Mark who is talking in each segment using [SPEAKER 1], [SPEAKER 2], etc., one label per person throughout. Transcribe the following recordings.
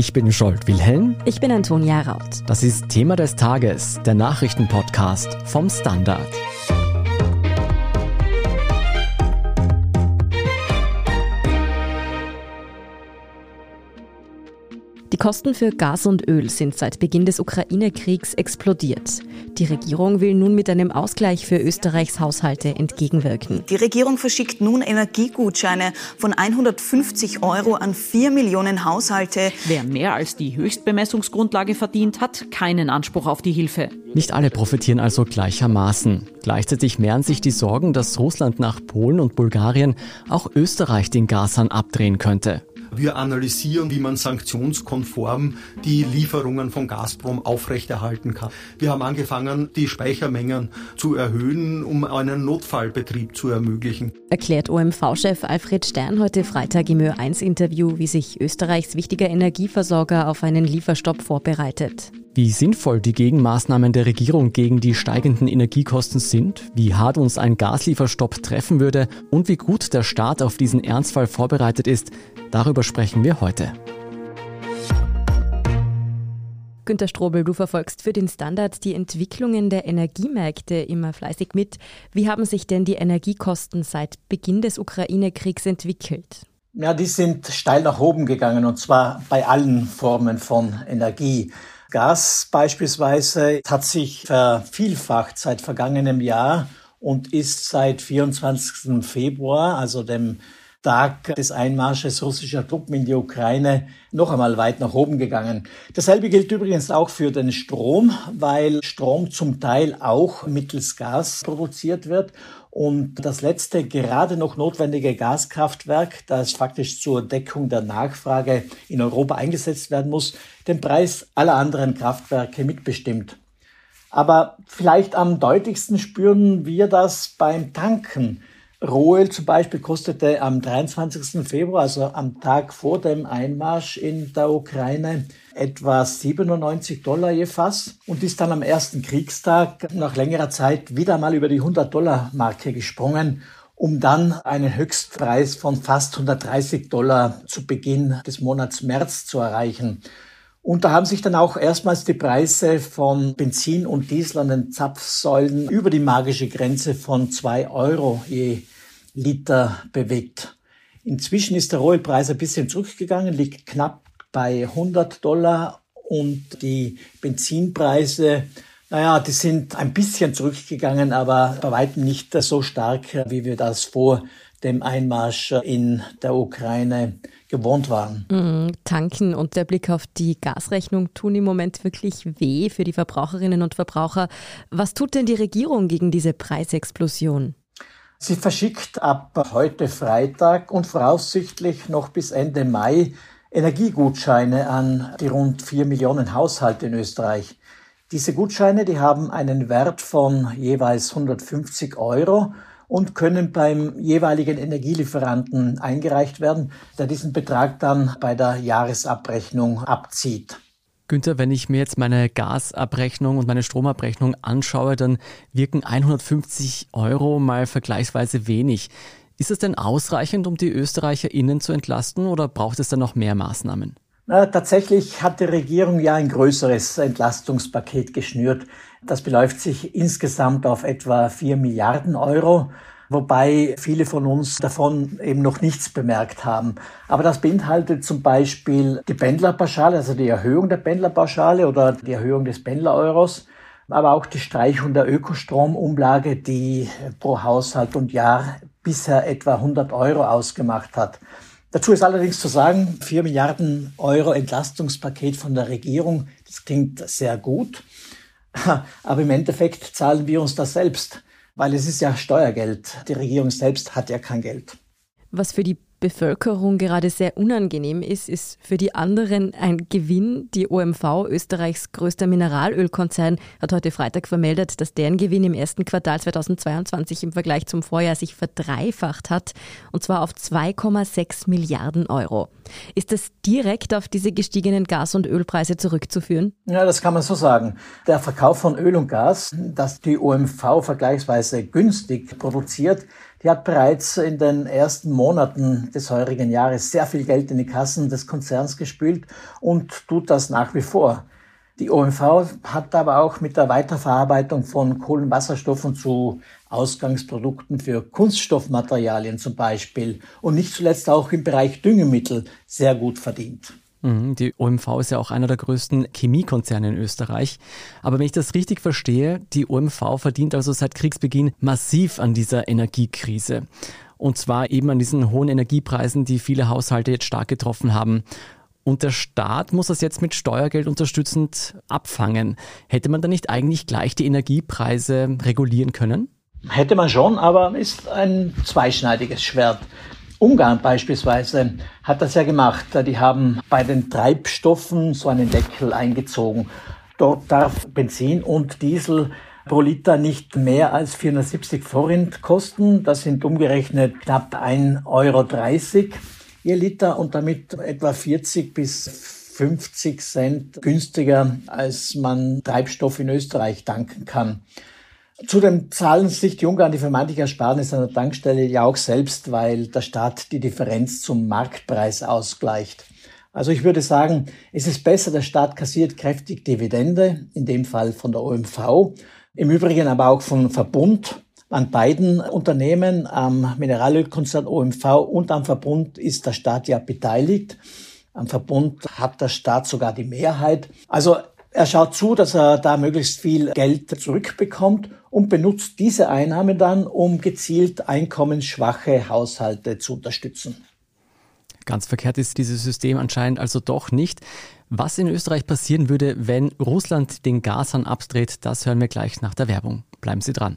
[SPEAKER 1] Ich bin Scholt Wilhelm.
[SPEAKER 2] Ich bin Antonia Raut.
[SPEAKER 1] Das ist Thema des Tages, der Nachrichtenpodcast vom Standard.
[SPEAKER 2] Die Kosten für Gas und Öl sind seit Beginn des Ukraine-Kriegs explodiert. Die Regierung will nun mit einem Ausgleich für Österreichs Haushalte entgegenwirken.
[SPEAKER 3] Die Regierung verschickt nun Energiegutscheine von 150 Euro an 4 Millionen Haushalte.
[SPEAKER 4] Wer mehr als die Höchstbemessungsgrundlage verdient, hat keinen Anspruch auf die Hilfe.
[SPEAKER 1] Nicht alle profitieren also gleichermaßen. Gleichzeitig mehren sich die Sorgen, dass Russland nach Polen und Bulgarien auch Österreich den Gashahn abdrehen könnte.
[SPEAKER 5] Wir analysieren, wie man sanktionskonform die Lieferungen von Gazprom aufrechterhalten kann. Wir haben angefangen, die Speichermengen zu erhöhen, um einen Notfallbetrieb zu ermöglichen.
[SPEAKER 2] Erklärt OMV-Chef Alfred Stern heute Freitag im Ö1-Interview, wie sich Österreichs wichtiger Energieversorger auf einen Lieferstopp vorbereitet.
[SPEAKER 1] Wie sinnvoll die Gegenmaßnahmen der Regierung gegen die steigenden Energiekosten sind, wie hart uns ein Gaslieferstopp treffen würde und wie gut der Staat auf diesen Ernstfall vorbereitet ist, darüber sprechen wir heute.
[SPEAKER 2] Günter Strobel, du verfolgst für den Standard die Entwicklungen der Energiemärkte immer fleißig mit. Wie haben sich denn die Energiekosten seit Beginn des Ukraine-Kriegs entwickelt?
[SPEAKER 6] Ja, die sind steil nach oben gegangen und zwar bei allen Formen von Energie. Gas beispielsweise hat sich vervielfacht seit vergangenem Jahr und ist seit 24. Februar, also dem Tag des Einmarsches russischer Truppen in die Ukraine noch einmal weit nach oben gegangen. Dasselbe gilt übrigens auch für den Strom, weil Strom zum Teil auch mittels Gas produziert wird und das letzte gerade noch notwendige Gaskraftwerk, das faktisch zur Deckung der Nachfrage in Europa eingesetzt werden muss, den Preis aller anderen Kraftwerke mitbestimmt. Aber vielleicht am deutlichsten spüren wir das beim Tanken. Rohöl zum Beispiel kostete am 23. Februar, also am Tag vor dem Einmarsch in der Ukraine, etwa 97 Dollar je Fass und ist dann am ersten Kriegstag nach längerer Zeit wieder mal über die 100 Dollar Marke gesprungen, um dann einen Höchstpreis von fast 130 Dollar zu Beginn des Monats März zu erreichen. Und da haben sich dann auch erstmals die Preise von Benzin und Diesel an den Zapfsäulen über die magische Grenze von zwei Euro je Liter bewegt. Inzwischen ist der Rohölpreis ein bisschen zurückgegangen, liegt knapp bei 100 Dollar und die Benzinpreise, naja, die sind ein bisschen zurückgegangen, aber bei weitem nicht so stark, wie wir das vor dem Einmarsch in der Ukraine gewohnt waren.
[SPEAKER 2] Mhm, tanken und der Blick auf die Gasrechnung tun im Moment wirklich weh für die Verbraucherinnen und Verbraucher. Was tut denn die Regierung gegen diese Preisexplosion?
[SPEAKER 6] Sie verschickt ab heute Freitag und voraussichtlich noch bis Ende Mai Energiegutscheine an die rund vier Millionen Haushalte in Österreich. Diese Gutscheine, die haben einen Wert von jeweils 150 Euro und können beim jeweiligen Energielieferanten eingereicht werden, der diesen Betrag dann bei der Jahresabrechnung abzieht.
[SPEAKER 1] Günther, wenn ich mir jetzt meine Gasabrechnung und meine Stromabrechnung anschaue, dann wirken 150 Euro mal vergleichsweise wenig. Ist es denn ausreichend, um die ÖsterreicherInnen zu entlasten oder braucht es dann noch mehr Maßnahmen?
[SPEAKER 6] Na, tatsächlich hat die Regierung ja ein größeres Entlastungspaket geschnürt. Das beläuft sich insgesamt auf etwa 4 Milliarden Euro wobei viele von uns davon eben noch nichts bemerkt haben. Aber das beinhaltet zum Beispiel die Pendlerpauschale, also die Erhöhung der Pendlerpauschale oder die Erhöhung des Pendlereuros, aber auch die Streichung der Ökostromumlage, die pro Haushalt und Jahr bisher etwa 100 Euro ausgemacht hat. Dazu ist allerdings zu sagen, 4 Milliarden Euro Entlastungspaket von der Regierung, das klingt sehr gut, aber im Endeffekt zahlen wir uns das selbst weil es ist ja Steuergeld. Die Regierung selbst hat ja kein Geld.
[SPEAKER 2] Was für die Bevölkerung gerade sehr unangenehm ist, ist für die anderen ein Gewinn. Die OMV, Österreichs größter Mineralölkonzern, hat heute Freitag vermeldet, dass deren Gewinn im ersten Quartal 2022 im Vergleich zum Vorjahr sich verdreifacht hat, und zwar auf 2,6 Milliarden Euro. Ist das direkt auf diese gestiegenen Gas- und Ölpreise zurückzuführen?
[SPEAKER 6] Ja, das kann man so sagen. Der Verkauf von Öl und Gas, das die OMV vergleichsweise günstig produziert, die hat bereits in den ersten Monaten des heurigen Jahres sehr viel Geld in die Kassen des Konzerns gespült und tut das nach wie vor. Die OMV hat aber auch mit der Weiterverarbeitung von Kohlenwasserstoffen zu Ausgangsprodukten für Kunststoffmaterialien zum Beispiel und nicht zuletzt auch im Bereich Düngemittel sehr gut verdient.
[SPEAKER 1] Mhm, die OMV ist ja auch einer der größten Chemiekonzerne in Österreich. Aber wenn ich das richtig verstehe, die OMV verdient also seit Kriegsbeginn massiv an dieser Energiekrise. Und zwar eben an diesen hohen Energiepreisen, die viele Haushalte jetzt stark getroffen haben. Und der Staat muss das jetzt mit Steuergeld unterstützend abfangen. Hätte man da nicht eigentlich gleich die Energiepreise regulieren können?
[SPEAKER 6] Hätte man schon, aber ist ein zweischneidiges Schwert. Ungarn beispielsweise hat das ja gemacht. Die haben bei den Treibstoffen so einen Deckel eingezogen. Dort darf Benzin und Diesel pro Liter nicht mehr als 470 Forint kosten. Das sind umgerechnet knapp 1,30 Euro je Liter und damit etwa 40 bis 50 Cent günstiger, als man Treibstoff in Österreich tanken kann. Zudem zahlen sich die Ungarn die vermeintliche Ersparnis an der Tankstelle ja auch selbst, weil der Staat die Differenz zum Marktpreis ausgleicht. Also ich würde sagen, es ist besser, der Staat kassiert kräftig Dividende, in dem Fall von der OMV, im Übrigen aber auch von Verbund. An beiden Unternehmen, am Mineralölkonzern OMV und am Verbund ist der Staat ja beteiligt. Am Verbund hat der Staat sogar die Mehrheit. Also er schaut zu, dass er da möglichst viel Geld zurückbekommt und benutzt diese Einnahmen dann, um gezielt einkommensschwache Haushalte zu unterstützen.
[SPEAKER 1] Ganz verkehrt ist dieses System anscheinend also doch nicht. Was in Österreich passieren würde, wenn Russland den Gashahn abdreht, das hören wir gleich nach der Werbung. Bleiben Sie dran.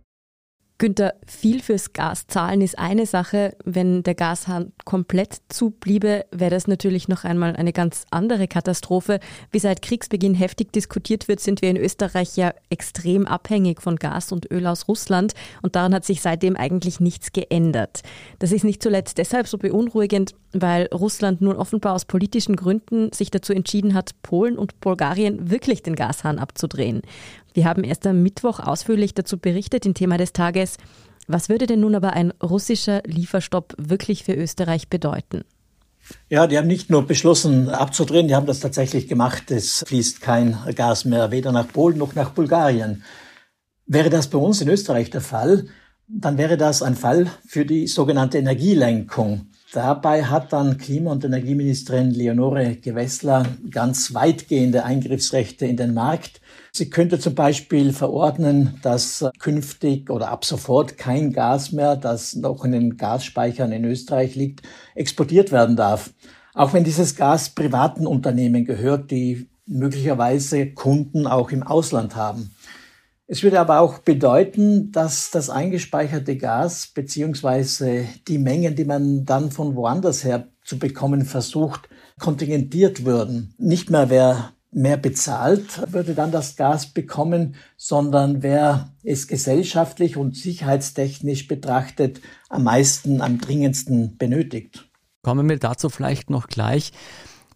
[SPEAKER 2] Günther, viel fürs Gas zahlen ist eine Sache. Wenn der Gashahn komplett zubliebe, wäre das natürlich noch einmal eine ganz andere Katastrophe. Wie seit Kriegsbeginn heftig diskutiert wird, sind wir in Österreich ja extrem abhängig von Gas und Öl aus Russland und daran hat sich seitdem eigentlich nichts geändert. Das ist nicht zuletzt deshalb so beunruhigend, weil Russland nun offenbar aus politischen Gründen sich dazu entschieden hat, Polen und Bulgarien wirklich den Gashahn abzudrehen. Wir haben erst am Mittwoch ausführlich dazu berichtet, im Thema des Tages. Was würde denn nun aber ein russischer Lieferstopp wirklich für Österreich bedeuten?
[SPEAKER 6] Ja, die haben nicht nur beschlossen abzudrehen, die haben das tatsächlich gemacht. Es fließt kein Gas mehr, weder nach Polen noch nach Bulgarien. Wäre das bei uns in Österreich der Fall, dann wäre das ein Fall für die sogenannte Energielenkung. Dabei hat dann Klima- und Energieministerin Leonore Gewessler ganz weitgehende Eingriffsrechte in den Markt. Sie könnte zum Beispiel verordnen, dass künftig oder ab sofort kein Gas mehr, das noch in den Gasspeichern in Österreich liegt, exportiert werden darf. Auch wenn dieses Gas privaten Unternehmen gehört, die möglicherweise Kunden auch im Ausland haben. Es würde aber auch bedeuten, dass das eingespeicherte Gas beziehungsweise die Mengen, die man dann von woanders her zu bekommen versucht, kontingentiert würden. Nicht mehr wer mehr bezahlt, würde dann das Gas bekommen, sondern wer es gesellschaftlich und sicherheitstechnisch betrachtet am meisten, am dringendsten benötigt.
[SPEAKER 1] Kommen wir dazu vielleicht noch gleich.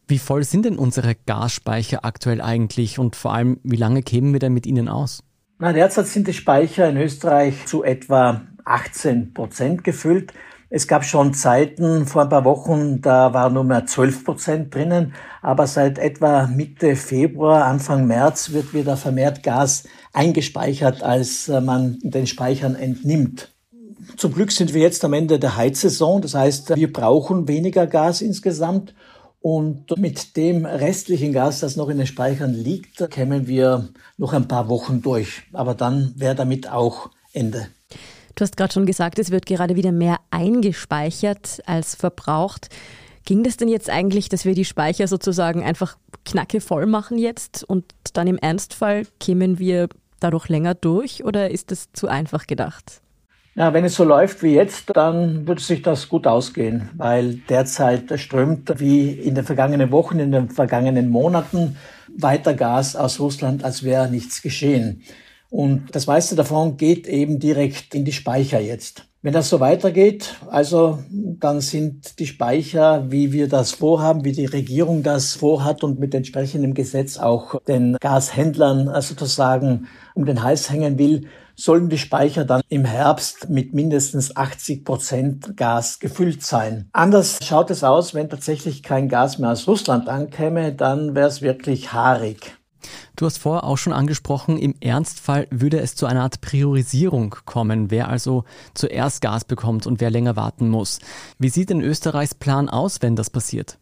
[SPEAKER 1] Wie voll sind denn unsere Gasspeicher aktuell eigentlich und vor allem, wie lange kämen wir denn mit ihnen aus?
[SPEAKER 6] Na, derzeit sind die Speicher in Österreich zu etwa 18 Prozent gefüllt. Es gab schon Zeiten vor ein paar Wochen, da war nur mehr 12 Prozent drinnen, aber seit etwa Mitte Februar, Anfang März wird wieder vermehrt Gas eingespeichert, als äh, man den Speichern entnimmt. Zum Glück sind wir jetzt am Ende der Heizsaison, das heißt, wir brauchen weniger Gas insgesamt und mit dem restlichen Gas, das noch in den Speichern liegt, kämen wir noch ein paar Wochen durch. Aber dann wäre damit auch Ende.
[SPEAKER 2] Du hast gerade schon gesagt, es wird gerade wieder mehr eingespeichert als verbraucht. Ging das denn jetzt eigentlich, dass wir die Speicher sozusagen einfach knacke voll machen jetzt und dann im Ernstfall kämen wir dadurch länger durch oder ist das zu einfach gedacht?
[SPEAKER 6] Ja, wenn es so läuft wie jetzt, dann würde sich das gut ausgehen, weil derzeit strömt wie in den vergangenen Wochen, in den vergangenen Monaten weiter Gas aus Russland, als wäre nichts geschehen. Und das meiste davon geht eben direkt in die Speicher jetzt. Wenn das so weitergeht, also dann sind die Speicher, wie wir das vorhaben, wie die Regierung das vorhat und mit entsprechendem Gesetz auch den Gashändlern sozusagen um den Hals hängen will, sollen die Speicher dann im Herbst mit mindestens 80 Prozent Gas gefüllt sein. Anders schaut es aus, wenn tatsächlich kein Gas mehr aus Russland ankäme, dann wäre es wirklich haarig.
[SPEAKER 1] Du hast vorher auch schon angesprochen, im Ernstfall würde es zu einer Art Priorisierung kommen, wer also zuerst Gas bekommt und wer länger warten muss. Wie sieht denn Österreichs Plan aus, wenn das passiert?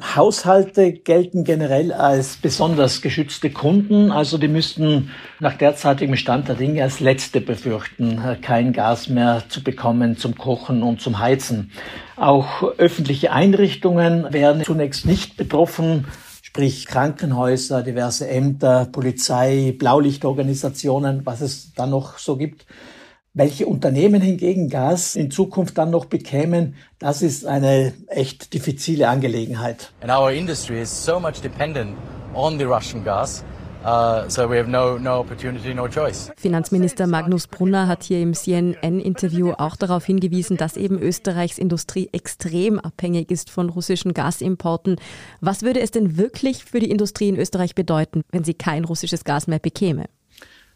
[SPEAKER 6] Haushalte gelten generell als besonders geschützte Kunden, also die müssten nach derzeitigem Stand der Dinge als Letzte befürchten, kein Gas mehr zu bekommen zum Kochen und zum Heizen. Auch öffentliche Einrichtungen wären zunächst nicht betroffen, sprich Krankenhäuser, diverse Ämter, Polizei, Blaulichtorganisationen, was es da noch so gibt. Welche Unternehmen hingegen Gas in Zukunft dann noch bekämen, das ist eine echt diffizile Angelegenheit.
[SPEAKER 7] And our industry is so much dependent on the Russian gas. Uh, so we have no, no opportunity, no choice.
[SPEAKER 2] Finanzminister Magnus Brunner hat hier im CNN-Interview auch darauf hingewiesen, dass eben Österreichs Industrie extrem abhängig ist von russischen Gasimporten. Was würde es denn wirklich für die Industrie in Österreich bedeuten, wenn sie kein russisches Gas mehr bekäme?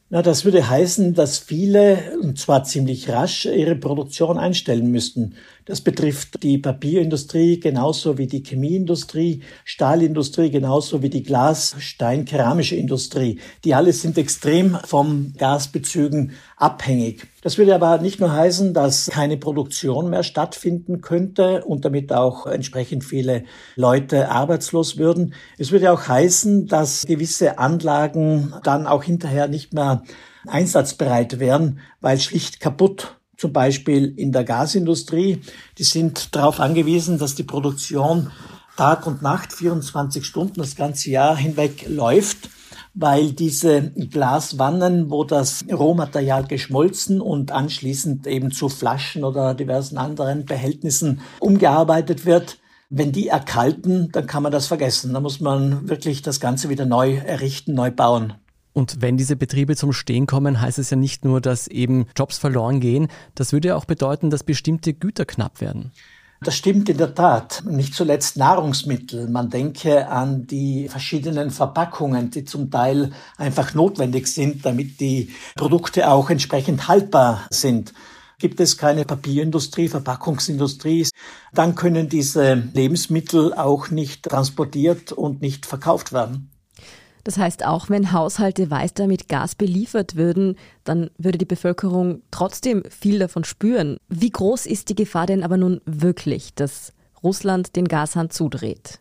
[SPEAKER 6] Na, das würde heißen, dass viele, und zwar ziemlich rasch, ihre Produktion einstellen müssten. Das betrifft die Papierindustrie genauso wie die Chemieindustrie, Stahlindustrie genauso wie die Glas-, Stein-, keramische Industrie. Die alle sind extrem vom Gasbezügen abhängig. Das würde aber nicht nur heißen, dass keine Produktion mehr stattfinden könnte und damit auch entsprechend viele Leute arbeitslos würden. Es würde auch heißen, dass gewisse Anlagen dann auch hinterher nicht mehr einsatzbereit wären, weil schlicht kaputt zum Beispiel in der Gasindustrie. Die sind darauf angewiesen, dass die Produktion Tag und Nacht, 24 Stunden das ganze Jahr hinweg läuft, weil diese Glaswannen, wo das Rohmaterial geschmolzen und anschließend eben zu Flaschen oder diversen anderen Behältnissen umgearbeitet wird, wenn die erkalten, dann kann man das vergessen. Da muss man wirklich das Ganze wieder neu errichten, neu bauen.
[SPEAKER 1] Und wenn diese Betriebe zum Stehen kommen, heißt es ja nicht nur, dass eben Jobs verloren gehen, das würde ja auch bedeuten, dass bestimmte Güter knapp werden.
[SPEAKER 6] Das stimmt in der Tat. Nicht zuletzt Nahrungsmittel. Man denke an die verschiedenen Verpackungen, die zum Teil einfach notwendig sind, damit die Produkte auch entsprechend haltbar sind. Gibt es keine Papierindustrie, Verpackungsindustrie, dann können diese Lebensmittel auch nicht transportiert und nicht verkauft werden.
[SPEAKER 2] Das heißt, auch wenn Haushalte weiter mit Gas beliefert würden, dann würde die Bevölkerung trotzdem viel davon spüren. Wie groß ist die Gefahr denn aber nun wirklich, dass Russland den Gashahn zudreht?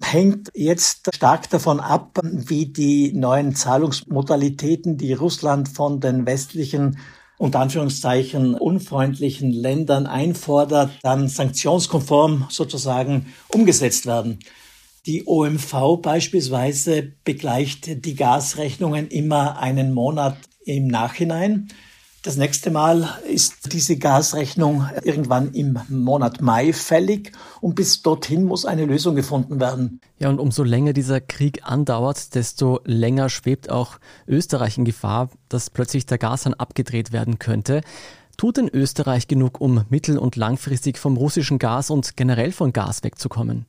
[SPEAKER 6] hängt jetzt stark davon ab, wie die neuen Zahlungsmodalitäten, die Russland von den westlichen unter Anführungszeichen unfreundlichen Ländern einfordert, dann sanktionskonform sozusagen umgesetzt werden. Die OMV beispielsweise begleicht die Gasrechnungen immer einen Monat im Nachhinein. Das nächste Mal ist diese Gasrechnung irgendwann im Monat Mai fällig und bis dorthin muss eine Lösung gefunden werden.
[SPEAKER 1] Ja, und umso länger dieser Krieg andauert, desto länger schwebt auch Österreich in Gefahr, dass plötzlich der Gashahn abgedreht werden könnte. Tut denn Österreich genug, um mittel- und langfristig vom russischen Gas und generell von Gas wegzukommen?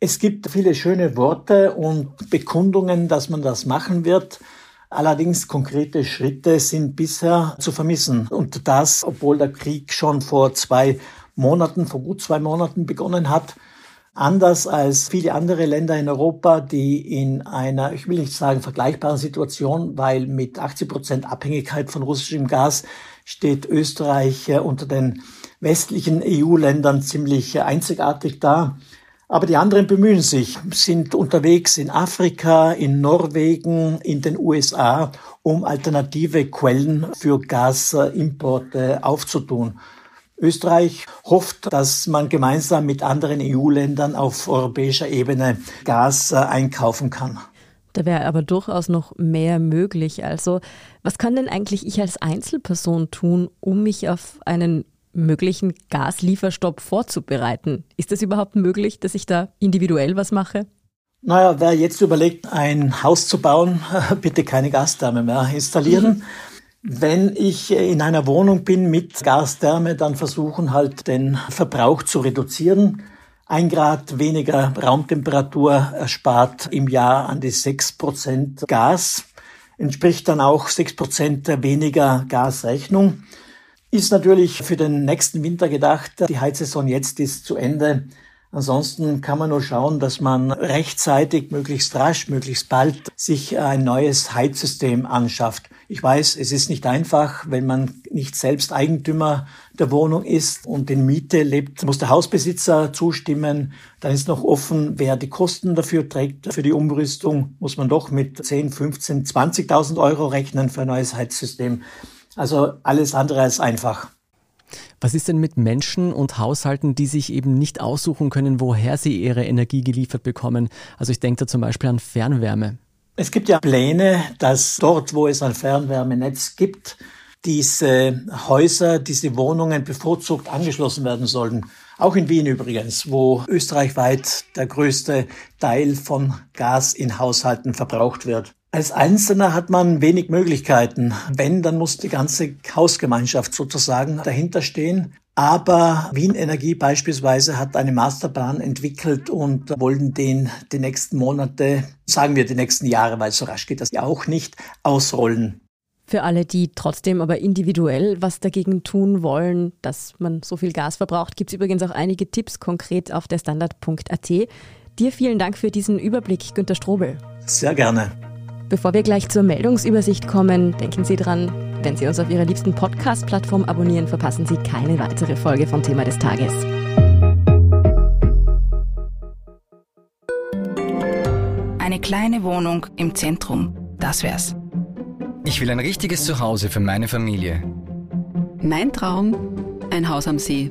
[SPEAKER 6] Es gibt viele schöne Worte und Bekundungen, dass man das machen wird. Allerdings konkrete Schritte sind bisher zu vermissen. Und das, obwohl der Krieg schon vor zwei Monaten, vor gut zwei Monaten begonnen hat. Anders als viele andere Länder in Europa, die in einer, ich will nicht sagen vergleichbaren Situation, weil mit 80 Prozent Abhängigkeit von russischem Gas steht Österreich unter den westlichen EU-Ländern ziemlich einzigartig da. Aber die anderen bemühen sich, sind unterwegs in Afrika, in Norwegen, in den USA, um alternative Quellen für Gasimporte aufzutun. Österreich hofft, dass man gemeinsam mit anderen EU-Ländern auf europäischer Ebene Gas einkaufen kann.
[SPEAKER 2] Da wäre aber durchaus noch mehr möglich. Also, was kann denn eigentlich ich als Einzelperson tun, um mich auf einen möglichen Gaslieferstopp vorzubereiten? Ist es überhaupt möglich, dass ich da individuell was mache?
[SPEAKER 6] Naja, wer jetzt überlegt, ein Haus zu bauen, bitte keine Gastherme mehr installieren. Wenn ich in einer Wohnung bin mit Gastherme, dann versuchen halt den Verbrauch zu reduzieren. Ein Grad weniger Raumtemperatur erspart im Jahr an die sechs Prozent Gas, entspricht dann auch sechs Prozent weniger Gasrechnung. Ist natürlich für den nächsten Winter gedacht. Die Heizsaison jetzt ist zu Ende. Ansonsten kann man nur schauen, dass man rechtzeitig, möglichst rasch, möglichst bald sich ein neues Heizsystem anschafft. Ich weiß, es ist nicht einfach, wenn man nicht selbst Eigentümer der Wohnung ist und in Miete lebt, muss der Hausbesitzer zustimmen. Dann ist noch offen, wer die Kosten dafür trägt. Für die Umrüstung muss man doch mit 10, 15, 20.000 Euro rechnen für ein neues Heizsystem. Also alles andere als einfach.
[SPEAKER 1] Was ist denn mit Menschen und Haushalten, die sich eben nicht aussuchen können, woher sie ihre Energie geliefert bekommen? Also ich denke da zum Beispiel an Fernwärme.
[SPEAKER 6] Es gibt ja Pläne, dass dort, wo es ein Fernwärmenetz gibt, diese Häuser, diese Wohnungen bevorzugt angeschlossen werden sollen. Auch in Wien übrigens, wo österreichweit der größte Teil von Gas in Haushalten verbraucht wird. Als Einzelner hat man wenig Möglichkeiten. Wenn, dann muss die ganze Hausgemeinschaft sozusagen dahinter stehen. Aber Wien Energie beispielsweise hat einen Masterplan entwickelt und wollen den die nächsten Monate, sagen wir die nächsten Jahre, weil so rasch geht das ja auch nicht, ausrollen.
[SPEAKER 2] Für alle, die trotzdem aber individuell was dagegen tun wollen, dass man so viel Gas verbraucht, gibt es übrigens auch einige Tipps konkret auf der Standard.at. Dir vielen Dank für diesen Überblick, Günter Strobel.
[SPEAKER 6] Sehr gerne.
[SPEAKER 2] Bevor wir gleich zur Meldungsübersicht kommen, denken Sie dran, wenn Sie uns auf Ihrer liebsten Podcast-Plattform abonnieren, verpassen Sie keine weitere Folge von Thema des Tages.
[SPEAKER 8] Eine kleine Wohnung im Zentrum, das wär's.
[SPEAKER 9] Ich will ein richtiges Zuhause für meine Familie.
[SPEAKER 10] Mein Traum, ein Haus am See.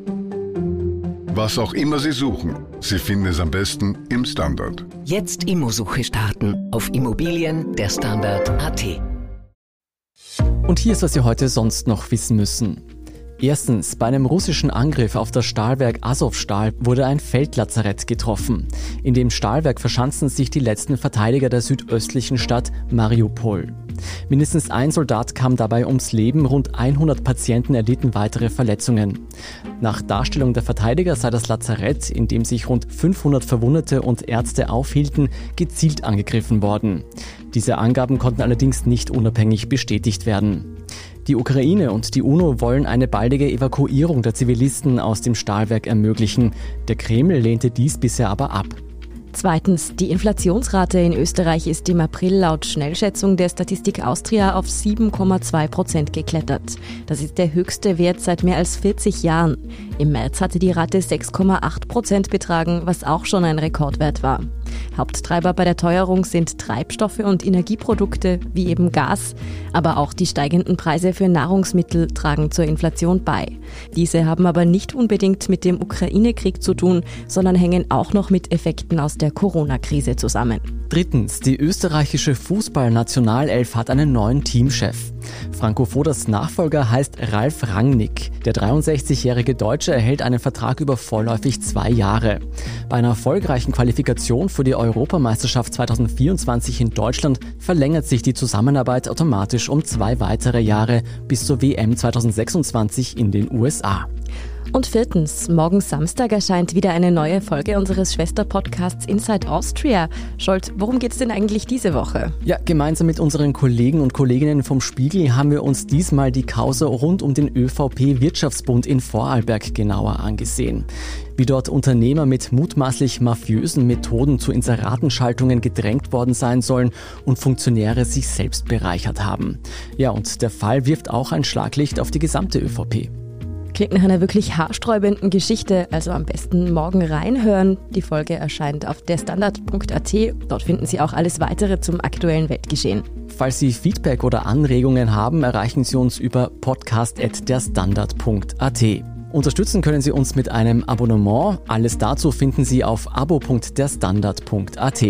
[SPEAKER 11] Was auch immer Sie suchen, Sie finden es am besten im Standard.
[SPEAKER 9] Jetzt Immosuche starten auf Immobilien der Standard.at.
[SPEAKER 1] Und hier ist, was Sie heute sonst noch wissen müssen. Erstens, bei einem russischen Angriff auf das Stahlwerk Azovstal wurde ein Feldlazarett getroffen. In dem Stahlwerk verschanzen sich die letzten Verteidiger der südöstlichen Stadt Mariupol. Mindestens ein Soldat kam dabei ums Leben, rund 100 Patienten erlitten weitere Verletzungen. Nach Darstellung der Verteidiger sei das Lazarett, in dem sich rund 500 Verwundete und Ärzte aufhielten, gezielt angegriffen worden. Diese Angaben konnten allerdings nicht unabhängig bestätigt werden. Die Ukraine und die UNO wollen eine baldige Evakuierung der Zivilisten aus dem Stahlwerk ermöglichen. Der Kreml lehnte dies bisher aber ab.
[SPEAKER 2] Zweitens, die Inflationsrate in Österreich ist im April laut Schnellschätzung der Statistik Austria auf 7,2 Prozent geklettert. Das ist der höchste Wert seit mehr als 40 Jahren. Im März hatte die Rate 6,8 Prozent betragen, was auch schon ein Rekordwert war. Haupttreiber bei der Teuerung sind Treibstoffe und Energieprodukte wie eben Gas, aber auch die steigenden Preise für Nahrungsmittel tragen zur Inflation bei. Diese haben aber nicht unbedingt mit dem Ukraine-Krieg zu tun, sondern hängen auch noch mit Effekten aus der Corona-Krise zusammen.
[SPEAKER 1] Drittens, die österreichische Fußballnationalelf hat einen neuen Teamchef. Franco Foders Nachfolger heißt Ralf Rangnick. Der 63-jährige Deutsche erhält einen Vertrag über vorläufig zwei Jahre. Bei einer erfolgreichen Qualifikation für die Europameisterschaft 2024 in Deutschland verlängert sich die Zusammenarbeit automatisch um zwei weitere Jahre bis zur WM 2026 in den USA.
[SPEAKER 2] Und viertens, morgen Samstag erscheint wieder eine neue Folge unseres Schwesterpodcasts Inside Austria. Scholt, worum geht es denn eigentlich diese Woche?
[SPEAKER 1] Ja, gemeinsam mit unseren Kollegen und Kolleginnen vom Spiegel haben wir uns diesmal die Causa rund um den ÖVP Wirtschaftsbund in Vorarlberg genauer angesehen. Wie dort Unternehmer mit mutmaßlich mafiösen Methoden zu Inseratenschaltungen gedrängt worden sein sollen und Funktionäre sich selbst bereichert haben. Ja, und der Fall wirft auch ein Schlaglicht auf die gesamte ÖVP.
[SPEAKER 2] Klingt nach einer wirklich haarsträubenden Geschichte, also am besten morgen reinhören. Die Folge erscheint auf derstandard.at. Dort finden Sie auch alles weitere zum aktuellen Weltgeschehen.
[SPEAKER 1] Falls Sie Feedback oder Anregungen haben, erreichen Sie uns über podcast.derstandard.at. Unterstützen können Sie uns mit einem Abonnement. Alles dazu finden Sie auf abo.derstandard.at.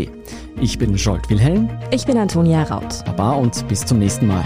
[SPEAKER 1] Ich bin Jolt Wilhelm.
[SPEAKER 2] Ich bin Antonia Raut.
[SPEAKER 1] Baba und bis zum nächsten Mal.